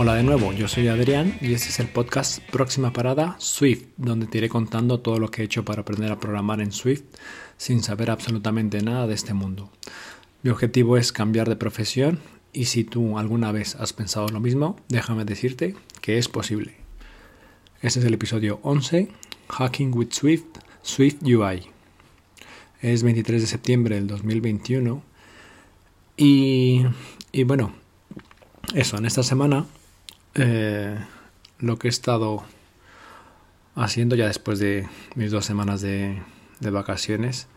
Hola de nuevo, yo soy Adrián y este es el podcast Próxima Parada Swift, donde te iré contando todo lo que he hecho para aprender a programar en Swift sin saber absolutamente nada de este mundo. Mi objetivo es cambiar de profesión y si tú alguna vez has pensado lo mismo, déjame decirte que es posible. Este es el episodio 11, Hacking with Swift, Swift UI. Es 23 de septiembre del 2021 y, y bueno, eso, en esta semana eh, lo que he estado haciendo ya después de mis dos semanas de, vacaciones.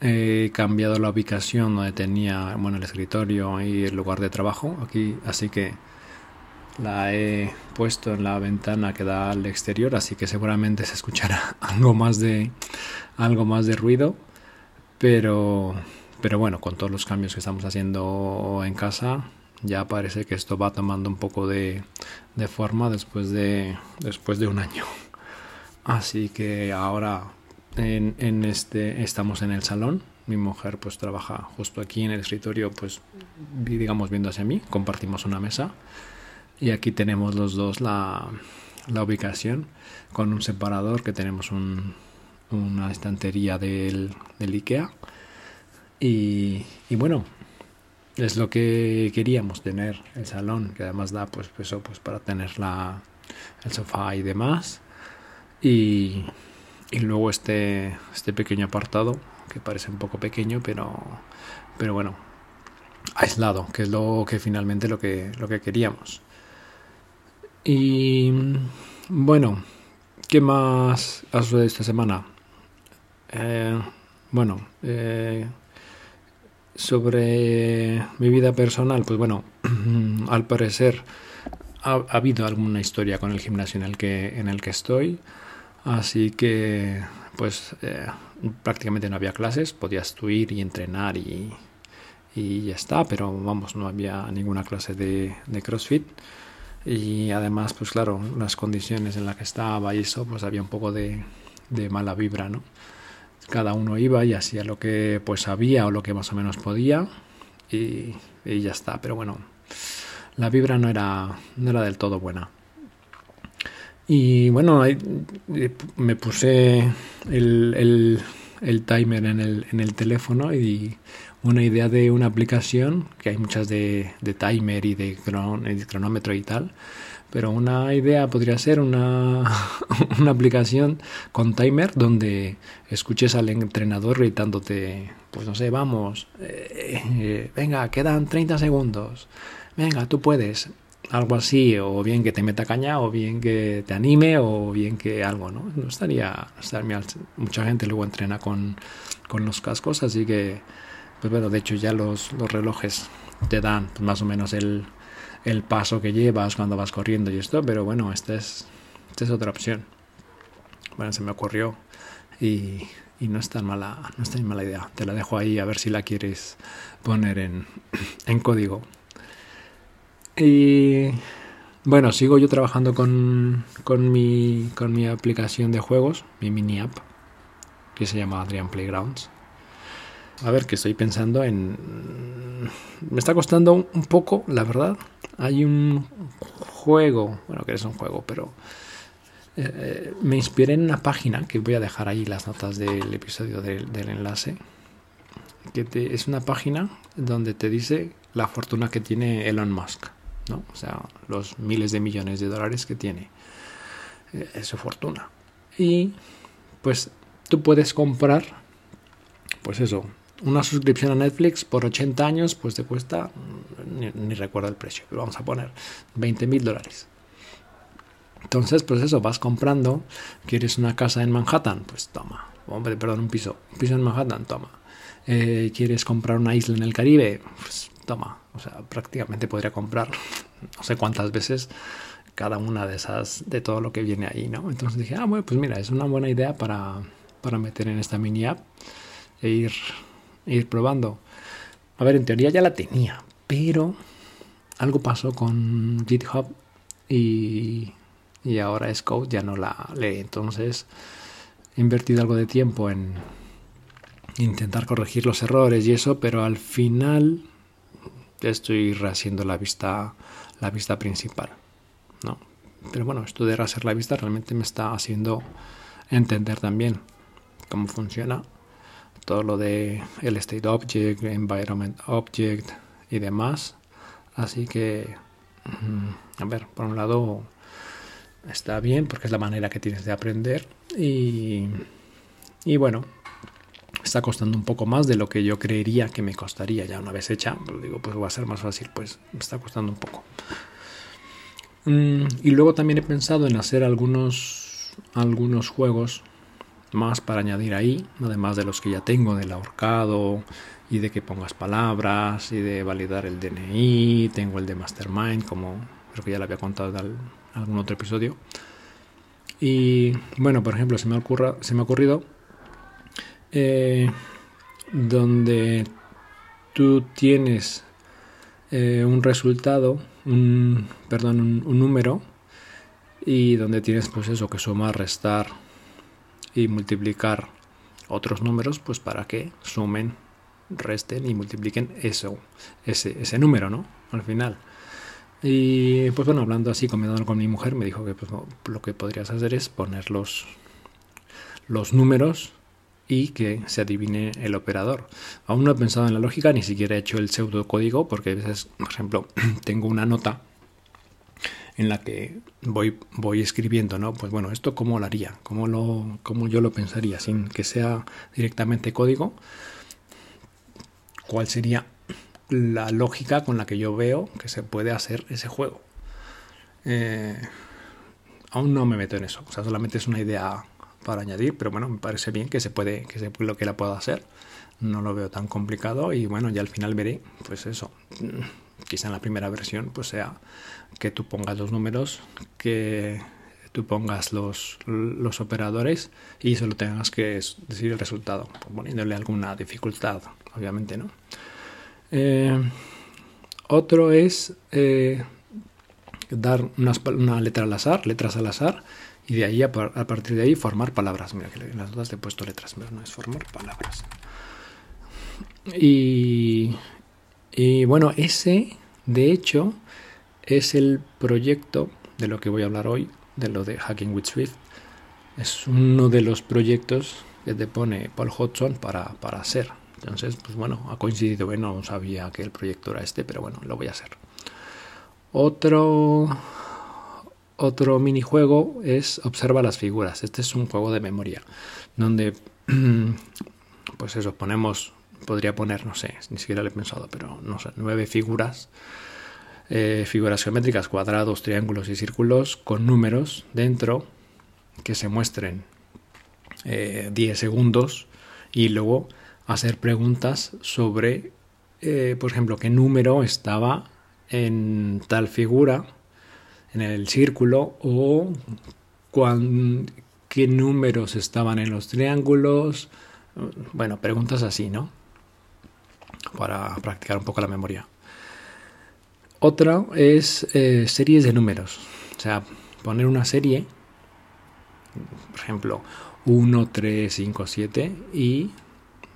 He cambiado la ubicación donde tenía bueno, el escritorio y el lugar de trabajo aquí, así que la he puesto en la ventana que da al exterior, así que seguramente se escuchará algo más de algo más de ruido, pero pero bueno, con todos los cambios que estamos haciendo en casa, ya parece que esto va tomando un poco de, forma después de, después de un año. Así que ahora en, en, este estamos en el salón. Mi mujer pues trabaja justo aquí en el escritorio, pues digamos viendo hacia mí. Compartimos una mesa y aquí tenemos los dos la, la ubicación con un separador que tenemos un, una estantería del, del IKEA. Y, y bueno, es lo que queríamos tener el salón que además da pues eso pues para tener la el sofá y demás. Y, y luego este este pequeño apartado que parece un poco pequeño pero pero bueno aislado que es lo que finalmente lo que lo que queríamos. Y bueno qué más ha sucedido esta semana eh, bueno eh, sobre mi vida personal, pues bueno, al parecer ha, habido alguna historia con el gimnasio en el que, en el que estoy, así que pues eh, prácticamente no había clases, podías tú ir y entrenar y, y ya está, pero vamos, no había ninguna clase de, de CrossFit y además pues claro, las condiciones en las que estaba y eso, pues había un poco de, de mala vibra, ¿no? Cada uno iba y hacía lo que pues sabía o lo que más o menos podía y, ya está. Pero bueno, la vibra no era, no era del todo buena. Y bueno, me puse el, el, timer en el, en el teléfono y una idea de una aplicación, que hay muchas de, de timer y de, de cronómetro y tal, pero una idea podría ser una, una aplicación con timer donde escuches al entrenador gritándote, pues no sé, vamos, eh, eh, venga, quedan 30 segundos, venga, tú puedes, algo así, o bien que te meta caña, o bien que te anime, o bien que algo, ¿no? No estaría, estaría mucha gente luego entrena con, con los cascos, así que, pues bueno, de hecho ya los, los relojes te dan pues, más o menos el el paso que llevas cuando vas corriendo y esto, pero bueno, esta es, esta es otra opción. Bueno, se me ocurrió y, y, no, es tan mala, no es tan mala idea. Te la dejo ahí a ver si la quieres poner en, en código. Y bueno, sigo yo trabajando con, con, mi, con mi aplicación de juegos, mi mini app, que se llama Adrian Playgrounds. A ver, que estoy pensando en... Me está costando un poco, la verdad. Hay un juego, bueno, que es un juego, pero eh, me inspiré en una página que voy a dejar ahí las notas del episodio del, enlace. Que es una página donde te dice la fortuna que tiene Elon Musk, ¿no? O sea, los miles de millones de dólares que tiene. Eh, su fortuna. Y pues tú puedes comprar, pues eso, una suscripción a Netflix por 80 años, pues te cuesta, ni, recuerdo el precio, pero vamos a poner 20 mil dólares. Entonces, pues eso, vas comprando, quieres una casa en Manhattan, pues toma, hombre, perdón, un piso, un piso en Manhattan, toma. Eh, quieres comprar una isla en el Caribe, pues toma, o sea, prácticamente podría comprar no sé cuántas veces cada una de esas, de todo lo que viene ahí, ¿no? Entonces dije, ah, bueno, pues mira, es una buena idea para, para meter en esta mini app e ir ir probando. A ver, en teoría ya la tenía, pero algo pasó con GitHub y, y ahora Scout ya no la lee. Entonces he invertido algo de tiempo en intentar corregir los errores y eso, pero al final estoy rehaciendo la vista, la vista principal. ¿no? Pero bueno, esto de raser la vista realmente me está haciendo entender también cómo funciona todo lo de el state object, environment object y demás. Así que, mm, a ver, por un lado está bien porque es la manera que tienes de aprender y, y bueno, está costando un poco más de lo que yo creería que me costaría ya una vez hecha. Digo, pues va a ser más fácil, pues me está costando un poco. Mm, y luego también he pensado en hacer algunos, algunos juegos más para añadir ahí, además de los que ya tengo del ahorcado y de que pongas palabras y de validar el DNI. Tengo el de Mastermind, como creo que ya lo había contado en algún otro episodio. Y bueno, por ejemplo, se me, ocurra, se me ha ocurrido eh, donde tú tienes eh, un resultado, un, perdón, un, número, y donde tienes pues eso, que sumar, restar y multiplicar otros números, pues para que sumen, resten y multipliquen eso, ese, ese número, ¿no? Al final. Y pues bueno, hablando así, comiendo con mi mujer, me dijo que pues, lo que podrías hacer es poner los, los números y que se adivine el operador. Aún no he pensado en la lógica, ni siquiera he hecho el pseudocódigo, porque a veces, por ejemplo, tengo una nota en la que voy, voy escribiendo, ¿no? Pues bueno, esto cómo lo haría, cómo, lo, cómo yo lo pensaría, sin que sea directamente código, cuál sería la lógica con la que yo veo que se puede hacer ese juego. Eh, aún no me meto en eso, o sea, solamente es una idea para añadir, pero bueno, me parece bien que se puede, que se lo que la pueda hacer. No lo veo tan complicado y bueno, ya al final veré, pues eso, quizá en la primera versión pues sea que tú pongas los números, que tú pongas los, los operadores y solo tengas que decir el resultado, poniéndole alguna dificultad, obviamente, ¿no? Eh, otro es eh, dar una letra al azar, letras al azar, y de ahí, a, partir de ahí, formar palabras. Mira que en las dudas he puesto letras, pero no es formar palabras. Y, y bueno, ese, de hecho, es el proyecto de lo que voy a hablar hoy, de lo de Hacking with Swift. Es uno de los proyectos que te pone Paul Hodgson para, para hacer. Entonces, pues bueno, ha coincidido, bueno, no sabía que el proyecto era este, pero bueno, lo voy a hacer. Otro otro minijuego es observa las figuras. Este es un juego de memoria donde, pues eso, ponemos, podría poner, no sé, ni siquiera lo he pensado, pero no sé, nueve figuras, eh, figuras geométricas, cuadrados, triángulos y círculos con números dentro que se muestren eh, 10 segundos y luego hacer preguntas sobre, eh, por ejemplo, qué número estaba en tal figura en el círculo o qué números estaban en los triángulos. Bueno, preguntas así, ¿no? Para practicar un poco la memoria. Otra es eh, series de números. O sea, poner una serie, por ejemplo, 1, 3, 5, 7 y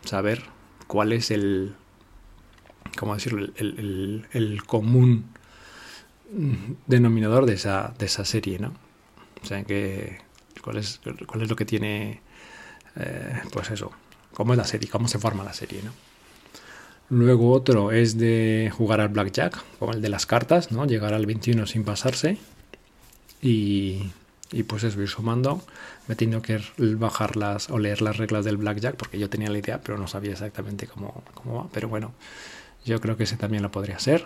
saber cuál es el, ¿cómo decirlo?, el, común denominador de esa, de esa serie, ¿no? O sea, que, ¿cuál, es, cuál es lo que tiene, eh, pues eso, cómo es la serie, cómo se forma la serie, ¿no? Luego otro es de jugar al blackjack, como el de las cartas, ¿no? Llegar al 21 sin pasarse y, y pues eso, ir sumando. Me he tenido que bajar las o leer las reglas del blackjack porque yo tenía la idea, pero no sabía exactamente cómo, cómo va. Pero bueno, yo creo que ese también lo podría hacer.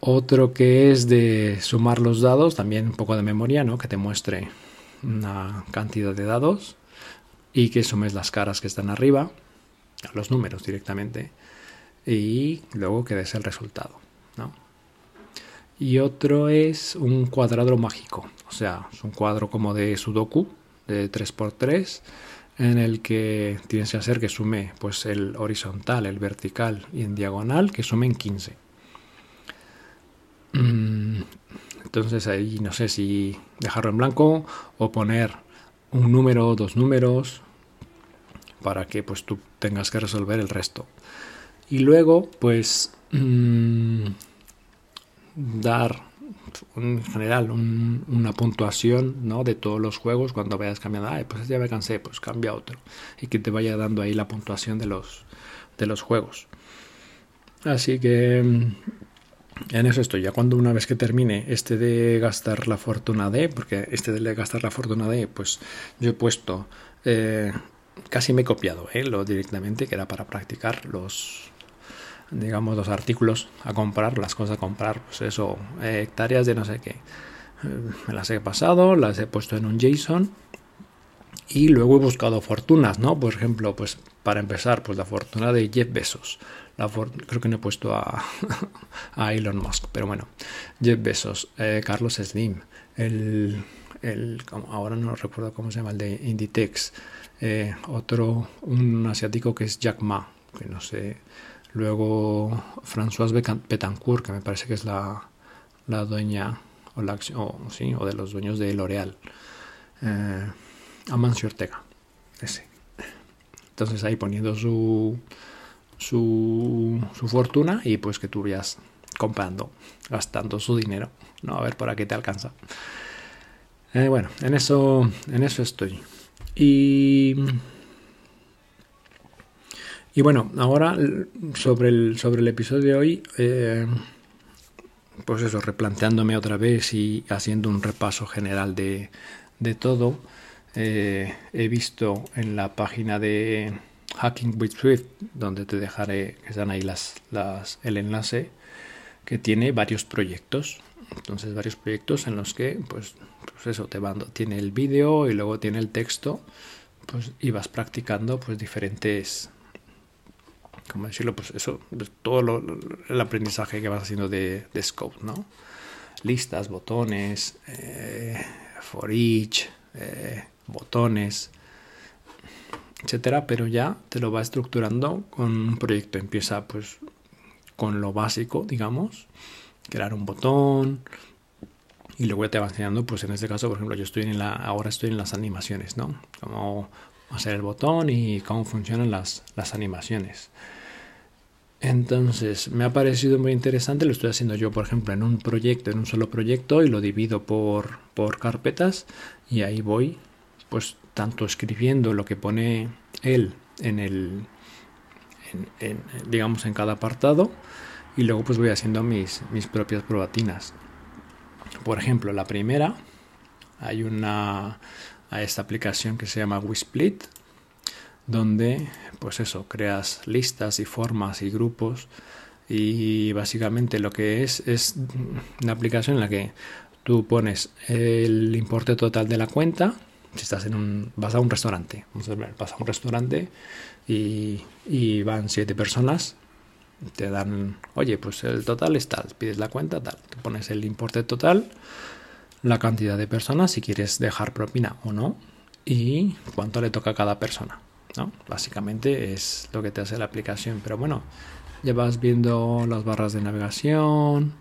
Otro que es de sumar los dados, también un poco de memoria, ¿no? Que te muestre una cantidad de dados y que sumes las caras que están arriba, los números directamente, y luego que des el resultado, ¿no? Y otro es un cuadrado mágico, o sea, es un cuadro como de Sudoku, de 3x3, en el que tienes que hacer que sume pues el horizontal, el vertical y en diagonal, que sumen 15 Mm, entonces ahí no sé si dejarlo en blanco o poner un número dos números para que pues tú tengas que resolver el resto. Y luego pues mm, dar en general una puntuación ¿no? de todos los juegos cuando vayas cambiando, Ay, pues ya me cansé, pues cambia otro. Y que te vaya dando ahí la puntuación de los, de los juegos. Así que mm, en eso estoy. Ya cuando una vez que termine este de gastar la fortuna de, porque este de gastar la fortuna de, pues yo he puesto, eh, casi me he copiado ¿eh? lo directamente, que era para practicar los, digamos, los artículos a comprar, las cosas a comprar, pues eso, eh, hectáreas de no sé qué. Eh, me las he pasado, las he puesto en un JSON y luego he buscado fortunas, ¿no? Por ejemplo, pues para empezar, pues la fortuna de Jeff Bezos. Creo que no he puesto a, a, Elon Musk, pero bueno, Jeff Bezos, eh, Carlos Slim, el, el, ahora no recuerdo cómo se llama, el de Inditex, otro, un asiático que es Jack Ma, que no sé, Luego Françoise Betancourt, que me parece que es la, la dueña o, la, o, sí, o de los dueños de L'Oreal. Eh, Amancio Ortega, ese. Entonces ahí poniendo su, su, su fortuna y pues que tú vayas comprando, gastando su dinero. No, a ver por aquí te alcanza. Eh, bueno, en eso, en eso estoy. Y y bueno, ahora sobre el, sobre el episodio de hoy, eh, pues eso, replanteándome otra vez y haciendo un repaso general de, de todo, eh, he visto en la página de Hacking with Swift, donde te dejaré, que están ahí las, las, el enlace, que tiene varios proyectos. Entonces, varios proyectos en los que, pues, pues eso, te van, tiene el vídeo y luego tiene el texto, pues, y vas practicando, pues, diferentes como decirlo, pues eso, pues todo el aprendizaje que vas haciendo de, Scope, ¿no? Listas, botones, eh, for each, eh, botones, etcétera, pero ya te lo va estructurando con un proyecto. Empieza pues con lo básico, digamos, crear un botón y luego ya te va enseñando, pues en este caso, por ejemplo, yo estoy en la, ahora estoy en las animaciones, ¿no? Cómo hacer el botón y cómo funcionan las, las animaciones. Entonces, me ha parecido muy interesante, lo estoy haciendo yo, por ejemplo, en un proyecto, en un solo proyecto, y lo divido por, por carpetas, y ahí voy, pues, tanto escribiendo lo que pone él en el, en, digamos, en cada apartado, y luego pues voy haciendo mis, mis propias probatinas. Por ejemplo, la primera, hay una, a esta aplicación que se llama Wisplit, donde pues eso, creas listas y formas y grupos y básicamente lo que es es una aplicación en la que tú pones el importe total de la cuenta si estás en un vas a un restaurante vas a un restaurante y, y van siete personas te dan oye pues el total es tal pides la cuenta tal te pones el importe total la cantidad de personas si quieres dejar propina o no y cuánto le toca a cada persona ¿no? Básicamente es lo que te hace la aplicación. Pero bueno, ya vas viendo las barras de navegación,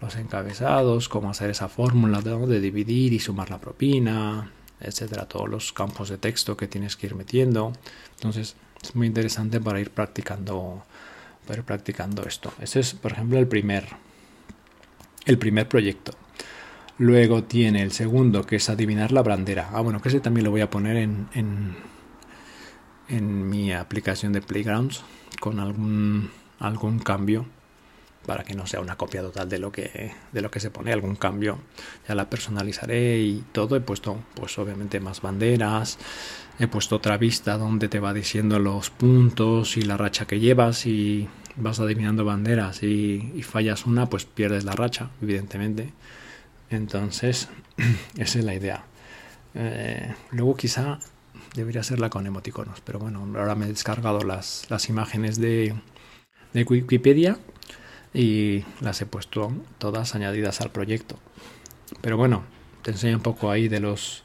los encabezados, cómo hacer esa fórmula de dividir y sumar la propina, etcétera, todos los campos de texto que tienes que ir metiendo. Entonces, es muy interesante para ir practicando para ir practicando esto. Este es, por ejemplo, el primer el primer proyecto. Luego tiene el segundo, que es adivinar la bandera. Ah, bueno, que ese también lo voy a poner en, en mi aplicación de Playgrounds con algún, algún cambio para que no sea una copia total de lo que de lo que se pone algún cambio. Ya la personalizaré y todo. He puesto pues obviamente más banderas. He puesto otra vista donde te va diciendo los puntos y la racha que llevas y vas adivinando banderas y, fallas una pues pierdes la racha evidentemente entonces esa es la idea eh, luego quizá debería serla con emoticonos, pero bueno, ahora me he descargado las, las imágenes de, de Wikipedia y las he puesto todas añadidas al proyecto. Pero bueno, te enseño un poco ahí de los,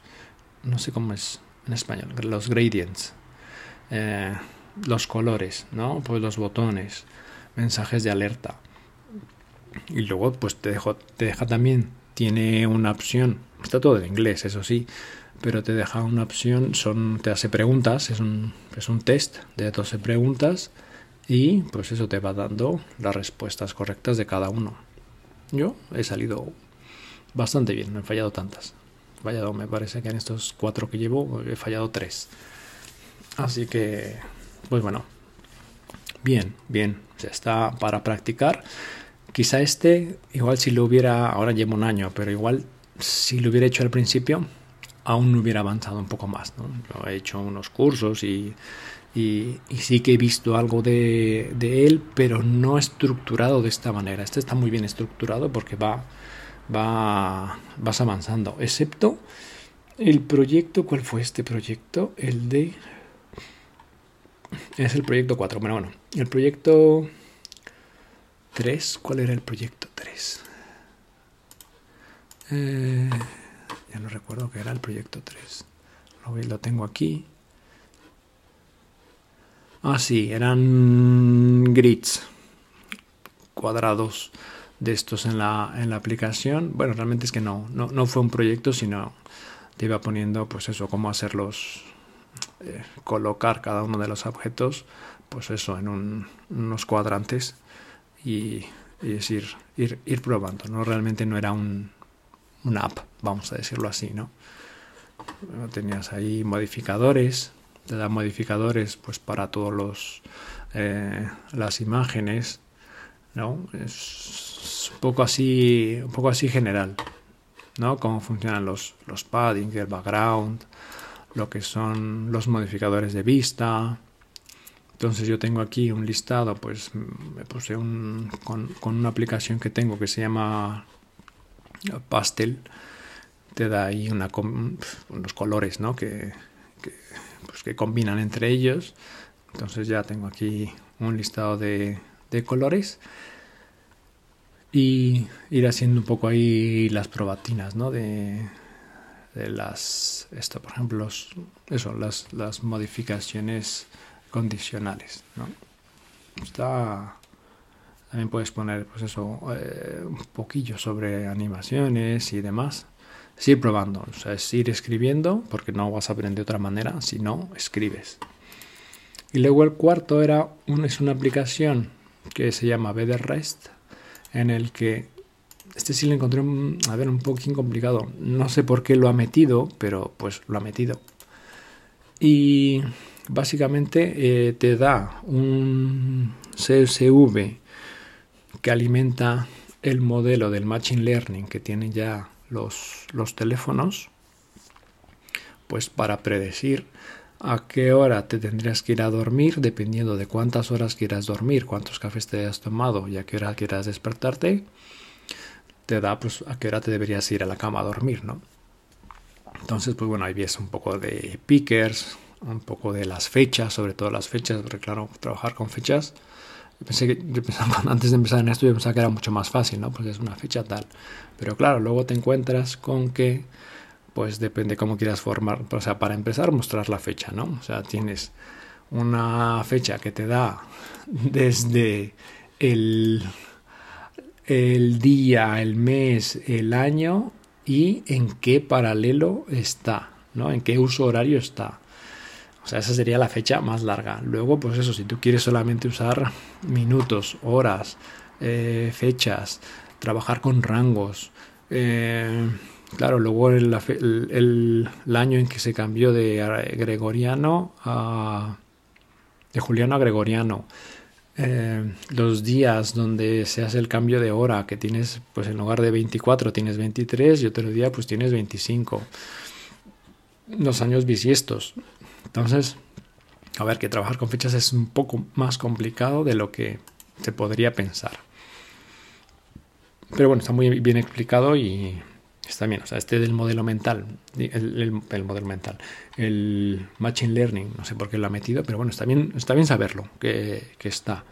no sé cómo es en español, los gradients, eh, los colores, ¿no? Pues los botones, mensajes de alerta. Y luego pues te, dejo, te deja también, tiene una opción, está todo en inglés, eso sí, pero te deja una opción, son, te hace preguntas, es un, es un test de 12 preguntas y pues eso te va dando las respuestas correctas de cada uno. Yo he salido bastante bien, no he fallado tantas. Fallado, me parece que en estos cuatro que llevo he fallado tres. Así que, pues bueno, bien, bien, o está para practicar. Quizá este, igual si lo hubiera, ahora llevo un año, pero igual si lo hubiera hecho al principio, aún no hubiera avanzado un poco más. ¿no? he hecho unos cursos y, y, sí que he visto algo de, de, él, pero no estructurado de esta manera. Este está muy bien estructurado porque va, va, vas avanzando, excepto el proyecto, ¿cuál fue este proyecto? El de... Es el proyecto 4, bueno, bueno, el proyecto 3, ¿cuál era el proyecto 3? Eh, ya no recuerdo qué era el proyecto 3. Lo, lo tengo aquí. Ah, sí, eran grids cuadrados de estos en la, en la aplicación. Bueno, realmente es que no, no, no fue un proyecto, sino te iba poniendo, pues eso, cómo hacerlos, eh, colocar cada uno de los objetos, pues eso, en un, unos cuadrantes y, es ir, ir, ir probando. No realmente no era un, una app, vamos a decirlo así, ¿no? Tenías ahí modificadores, te da modificadores pues para todos los eh, las imágenes, ¿no? Es un poco así, un poco así general, ¿no? Cómo funcionan los, los padding, el background, lo que son los modificadores de vista. Entonces yo tengo aquí un listado, pues me puse un, con, una aplicación que tengo que se llama pastel te da ahí unos colores ¿no? que, pues que combinan entre ellos. Entonces ya tengo aquí un listado de, colores y ir haciendo un poco ahí las probatinas ¿no? de, las esto por ejemplo eso las modificaciones condicionales ¿no? está también puedes poner, pues eso, eh, un poquillo sobre animaciones y demás. Es probando, o sea, es ir escribiendo, porque no vas a aprender de otra manera si no escribes. Y luego el cuarto era un, es una aplicación que se llama BDRest, en el que este sí lo encontré, a ver, un poquín complicado. No sé por qué lo ha metido, pero pues lo ha metido. Y básicamente eh, te da un CSV que alimenta el modelo del Machine Learning que tienen ya los, los teléfonos, pues para predecir a qué hora te tendrías que ir a dormir, dependiendo de cuántas horas quieras dormir, cuántos cafés te hayas tomado y a qué hora quieras despertarte, te da pues a qué hora te deberías ir a la cama a dormir, ¿no? Entonces, pues bueno, ahí ves un poco de pickers, un poco de las fechas, sobre todo las fechas, porque claro, trabajar con fechas pensé que, antes de empezar en esto, yo pensaba que era mucho más fácil, ¿no? Porque es una fecha tal. Pero claro, luego te encuentras con que, pues depende cómo quieras formar, o sea, para empezar, mostrar la fecha, ¿no? O sea, tienes una fecha que te da desde el, el día, el mes, el año y en qué paralelo está, ¿no? En qué uso horario está. O sea, esa sería la fecha más larga. Luego, pues eso, si tú quieres solamente usar minutos, horas, eh, fechas, trabajar con rangos. Eh, claro, luego el, año en que se cambió de gregoriano a... de juliano a gregoriano. Eh, los días donde se hace el cambio de hora, que tienes, pues en lugar de 24 tienes 23 y otro día pues tienes 25. Los años bisiestos. Entonces, a ver, que trabajar con fechas es un poco más complicado de lo que se podría pensar. Pero bueno, está muy bien explicado y está bien. O sea, este del modelo mental, el, modelo mental, el Machine Learning, no sé por qué lo ha metido, pero bueno, está bien, está bien saberlo, que, está.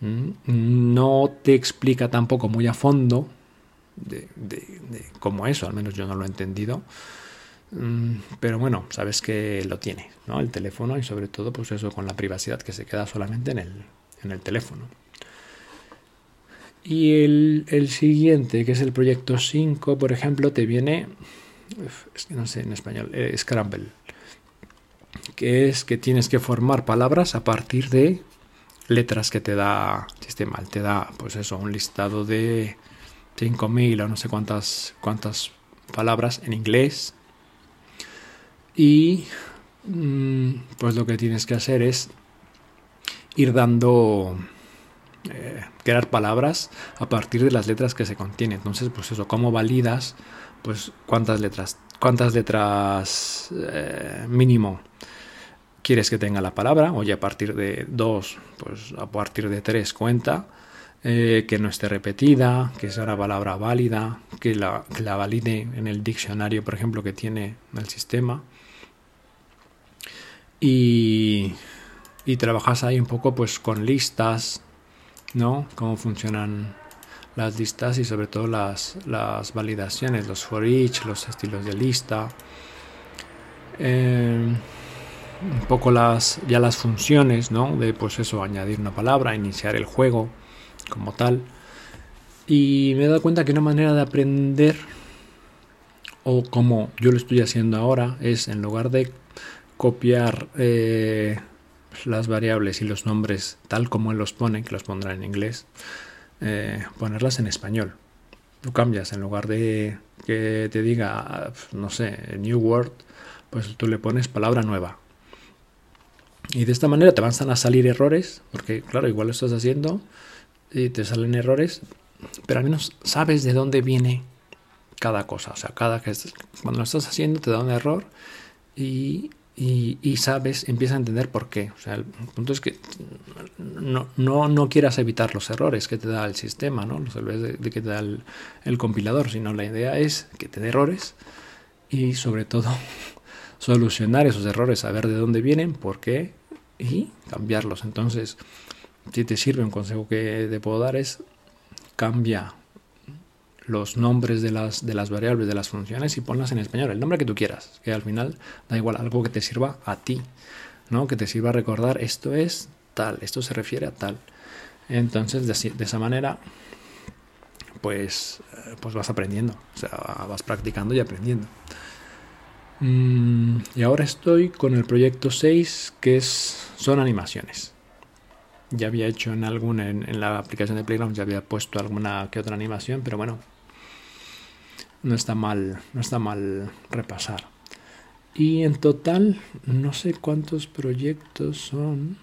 Mm, no te explica tampoco muy a fondo de, de, de cómo eso, al menos yo no lo he entendido. Mm, pero bueno, sabes que lo tiene, ¿no? El teléfono y sobre todo, pues eso con la privacidad que se queda solamente en el, en el teléfono. Y el, el, siguiente, que es el proyecto 5, por ejemplo, te viene, no sé en español, eh, Scramble, que es que tienes que formar palabras a partir de letras que te da sistema. Te da, pues eso, un listado de 5.000 o no sé cuántas, cuántas palabras en inglés. Y mm, pues lo que tienes que hacer es ir dando eh, crear palabras a partir de las letras que se contienen. Entonces, pues eso, ¿cómo validas? Pues cuántas letras, cuántas letras eh, mínimo quieres que tenga la palabra, oye, a partir de dos, pues a partir de tres cuenta, eh, que no esté repetida, que sea una palabra válida, que la, que la valide en el diccionario, por ejemplo, que tiene el sistema. Y, trabajas ahí un poco pues con listas, ¿no? Cómo funcionan las listas y sobre todo las, las validaciones, los for each, los estilos de lista. Eh, un poco las ya las funciones, ¿no? De pues eso, añadir una palabra, iniciar el juego como tal. Y me he dado cuenta que una manera de aprender, o como yo lo estoy haciendo ahora, es en lugar de copiar eh, las variables y los nombres tal como él los pone, que los pondrá en inglés, eh, ponerlas en español. Tú cambias, en lugar de que te diga, no sé, New Word, pues tú le pones palabra nueva y de esta manera te van a salir errores, porque claro, igual lo estás haciendo y te salen errores, pero al menos sabes de dónde viene cada cosa. O sea, cada que cuando lo estás haciendo te da un error y, y, sabes, empiezas a entender por qué. O sea, el punto es que no, no, no quieras evitar los errores que te da el sistema, ¿no? Los errores de, de que te da el, el compilador, sino la idea es que te dé errores y sobre todo solucionar esos errores, saber de dónde vienen, por qué y cambiarlos. Entonces, si te sirve un consejo que te puedo dar es cambia los nombres de las, de las variables, de las funciones y ponlas en español, el nombre que tú quieras, que al final da igual, algo que te sirva a ti, ¿no? que te sirva a recordar esto es tal, esto se refiere a tal. Entonces, de, de esa manera, pues, eh, pues vas aprendiendo, o sea, vas practicando y aprendiendo. Mm, y ahora estoy con el proyecto 6, que es, son animaciones. Ya había hecho en alguna, en, la aplicación de Playground, ya había puesto alguna que otra animación, pero bueno, no está mal, no está mal repasar. Y en total, no sé cuántos proyectos son.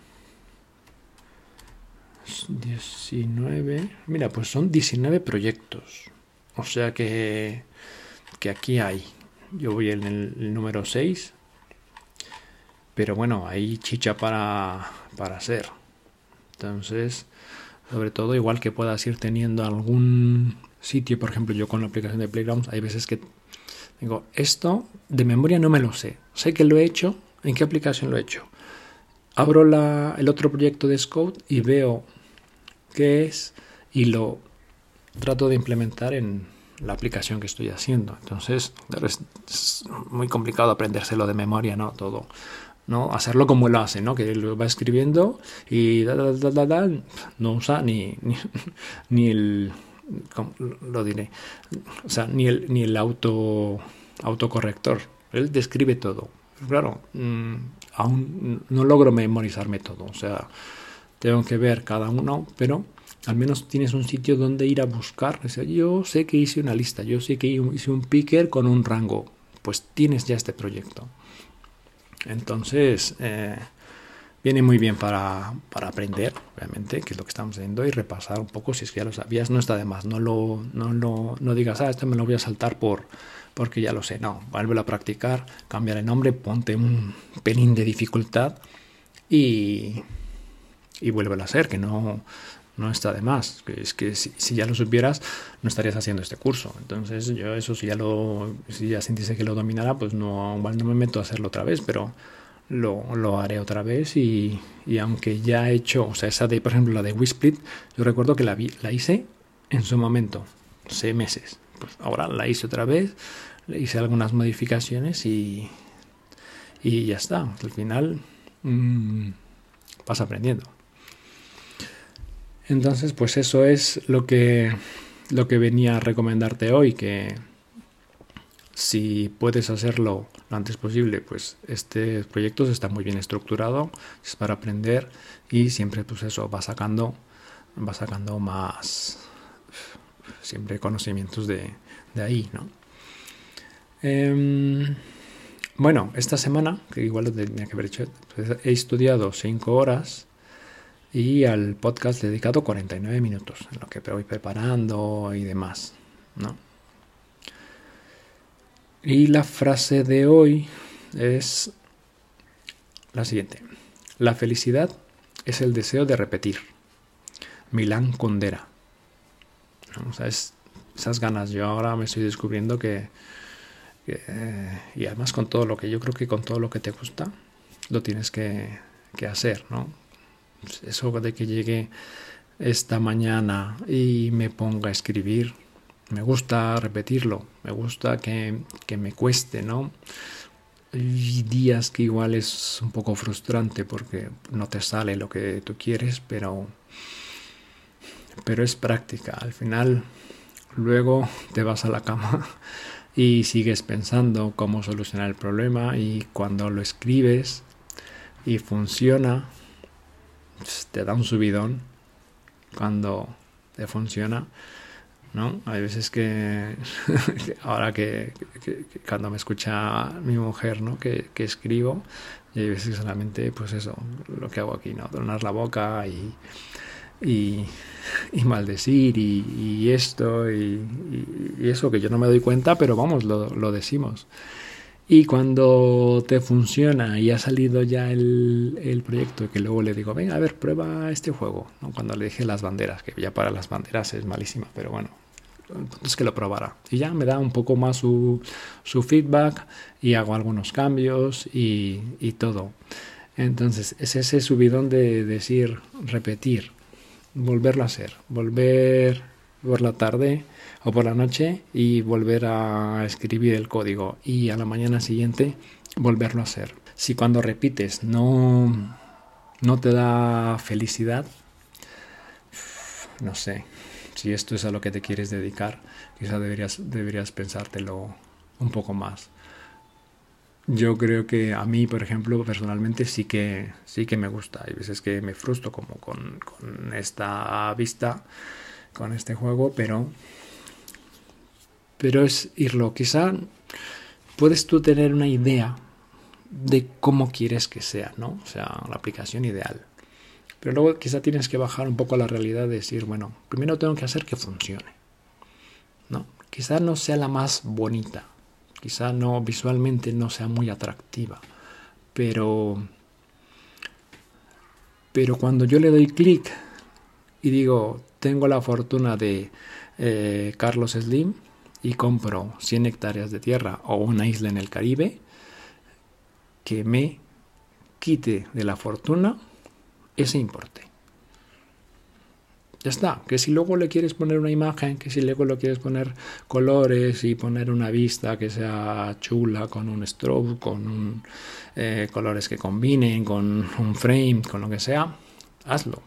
19. Mira, pues son 19 proyectos. O sea que, que aquí hay. Yo voy en el, número 6. Pero bueno, hay chicha para, para hacer. Entonces, sobre todo, igual que puedas ir teniendo algún sitio, por ejemplo, yo con la aplicación de Playground, hay veces que digo, esto de memoria no me lo sé. Sé que lo he hecho, ¿en qué aplicación lo he hecho? Abro el otro proyecto de Scout y veo qué es y lo trato de implementar en, la aplicación que estoy haciendo. Entonces, es muy complicado aprendérselo de memoria, ¿no? Todo. ¿no? Hacerlo como lo hace, ¿no? Que lo va escribiendo y no usa ni, ni, el lo diré, o sea, ni el ni el auto autocorrector. Él describe todo. claro, mm, aún no logro memorizarme todo, o sea, tengo que ver cada uno, pero al menos tienes un sitio donde ir a buscar. yo sé que hice una lista, yo sé que hice un picker con un rango. Pues tienes ya este proyecto. Entonces, eh, viene muy bien para, para, aprender, obviamente, que es lo que estamos haciendo, y repasar un poco, si es que ya lo sabías, no está de más. No, lo, no, no, no digas, ah, esto me lo voy a saltar por porque ya lo sé. No, vuelve a practicar, cambiar el nombre, ponte un pelín de dificultad y, y vuelve a hacer, que no no está de más. Es que si, ya lo supieras, no estarías haciendo este curso. Entonces, yo eso si ya lo, si ya sintiese que lo dominara, pues no, igual no me meto a hacerlo otra vez, pero lo, lo haré otra vez y, y, aunque ya he hecho, o sea, esa de, por ejemplo, la de Wisplit, yo recuerdo que la, vi, la hice en su momento, seis meses. Pues ahora la hice otra vez, le hice algunas modificaciones y, y ya está. Al final mmm, vas aprendiendo. Entonces, pues eso es lo que, lo que venía a recomendarte hoy, que si puedes hacerlo lo antes posible, pues este proyecto está muy bien estructurado, es para aprender y siempre pues eso va sacando, va sacando más, siempre conocimientos de, ahí, ¿no? Em, bueno, esta semana, que igual lo tenía que haber hecho, pues, he estudiado 5 horas y al podcast he dedicado 49 minutos, en lo que voy preparando y demás, ¿no? Y la frase de hoy es la siguiente. La felicidad es el deseo de repetir. Milán Kundera. O sea, esas ganas. Yo ahora me estoy descubriendo que, y además con todo lo que yo creo que con todo lo que te gusta, lo tienes que, que hacer, ¿no? Eso de que llegue esta mañana y me ponga a escribir, me gusta repetirlo, me gusta que, que me cueste, ¿no? Hay días que igual es un poco frustrante porque no te sale lo que tú quieres, pero, pero es práctica. Al final, luego te vas a la cama y sigues pensando cómo solucionar el problema y cuando lo escribes y funciona, te da un subidón cuando te funciona ¿no? Hay veces que, ahora que, cuando me escucha mi mujer, ¿no? Que, escribo, y hay veces que solamente, pues eso, lo que hago aquí, ¿no? Donar la boca y, y, maldecir y, esto y, eso que yo no me doy cuenta, pero vamos, lo, lo decimos. Y cuando te funciona y ha salido ya el, el, proyecto, que luego le digo, venga, a ver, prueba este juego. ¿no? Cuando le dije las banderas, que ya para las banderas es malísima, pero bueno, entonces que lo probara. Y ya me da un poco más su, su feedback y hago algunos cambios y, y, todo. Entonces es ese subidón de decir, repetir, volverlo a hacer, volver por la tarde o por la noche y volver a escribir el código y a la mañana siguiente volverlo a hacer. Si cuando repites no, no te da felicidad, no sé, si esto es a lo que te quieres dedicar, quizá deberías, deberías pensártelo un poco más. Yo creo que a mí, por ejemplo, personalmente sí que, sí que me gusta. Hay veces que me frustro como con, con esta vista, con este juego, pero, pero es irlo. Quizá puedes tú tener una idea de cómo quieres que sea, ¿no? O sea, la aplicación ideal. Pero luego quizá tienes que bajar un poco a la realidad de decir, bueno, primero tengo que hacer que funcione. ¿no? Quizá no sea la más bonita, quizá no visualmente no sea muy atractiva, pero pero cuando yo le doy clic y digo, tengo la fortuna de eh, Carlos Slim y compro 100 hectáreas de tierra o una isla en el Caribe, que me quite de la fortuna ese importe. Ya está, que si luego le quieres poner una imagen, que si luego le quieres poner colores y poner una vista que sea chula con un strobe, con eh, colores que combinen, con un frame, con lo que sea, hazlo.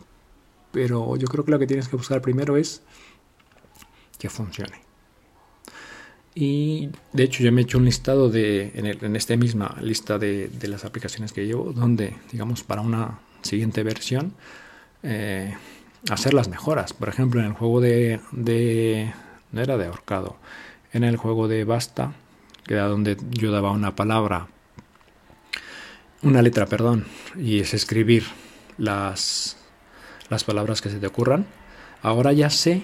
Pero yo creo que lo que tienes que buscar primero es que funcione. Y de hecho yo me he hecho un listado de, en, esta misma lista de, las aplicaciones que llevo, donde, digamos, para una siguiente versión, eh, hacer las mejoras. Por ejemplo, en el juego de, de, no era de ahorcado, en el juego de basta, que era donde yo daba una palabra, una letra, perdón, y es escribir las, las palabras que se te ocurran. Ahora ya sé,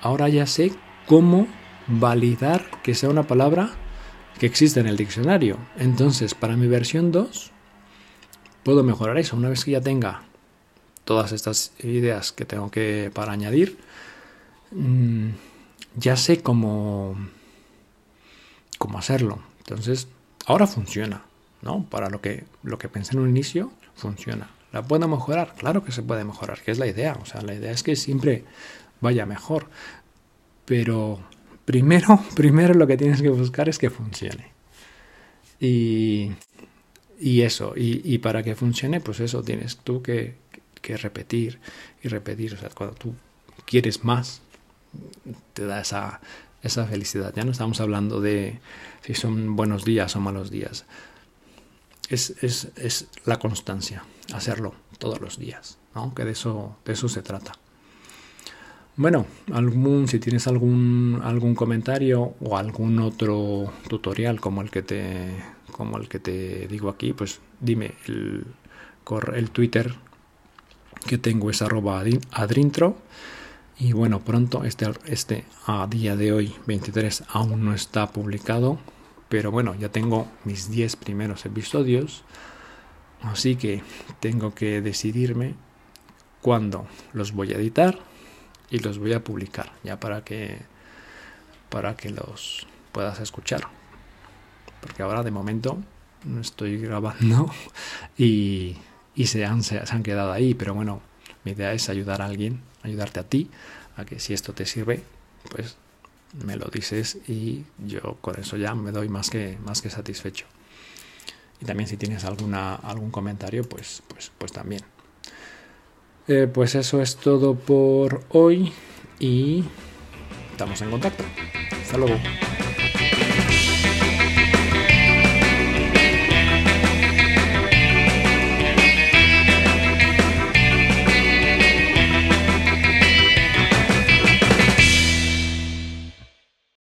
ahora ya sé cómo validar que sea una palabra que existe en el diccionario. Entonces, para mi versión 2, puedo mejorar eso. Una vez que ya tenga todas estas ideas que tengo que para añadir, mm, ya sé cómo, cómo hacerlo. Entonces, ahora funciona, ¿no? Para lo que, lo que pensé en un inicio, funciona. ¿La puedo mejorar? Claro que se puede mejorar, que es la idea. O sea, la idea es que siempre vaya mejor. Pero primero, primero lo que tienes que buscar es que funcione. Y y eso, y, para que funcione, pues eso, tienes tú que, repetir y repetir. O sea, cuando tú quieres más, te da esa, esa felicidad. Ya no estamos hablando de si son buenos días o malos días. Es, es, es la constancia, hacerlo todos los días, ¿no? que de eso, de eso se trata. Bueno, algún, si tienes algún, algún comentario o algún otro tutorial como el que te, como el que te digo aquí, pues dime el, el Twitter que tengo es arroba adrintro. Y bueno, pronto, este, este a día de hoy, 23, aún no está publicado. Pero bueno, ya tengo mis 10 primeros episodios. Así que tengo que decidirme cuándo los voy a editar y los voy a publicar ya para que para que los puedas escuchar porque ahora de momento no estoy grabando y, y se, han, se, han quedado ahí pero bueno mi idea es ayudar a alguien ayudarte a ti a que si esto te sirve pues me lo dices y yo con eso ya me doy más que más que satisfecho y también si tienes alguna algún comentario pues pues pues también eh, pues eso es todo por hoy y estamos en contacto. Hasta luego.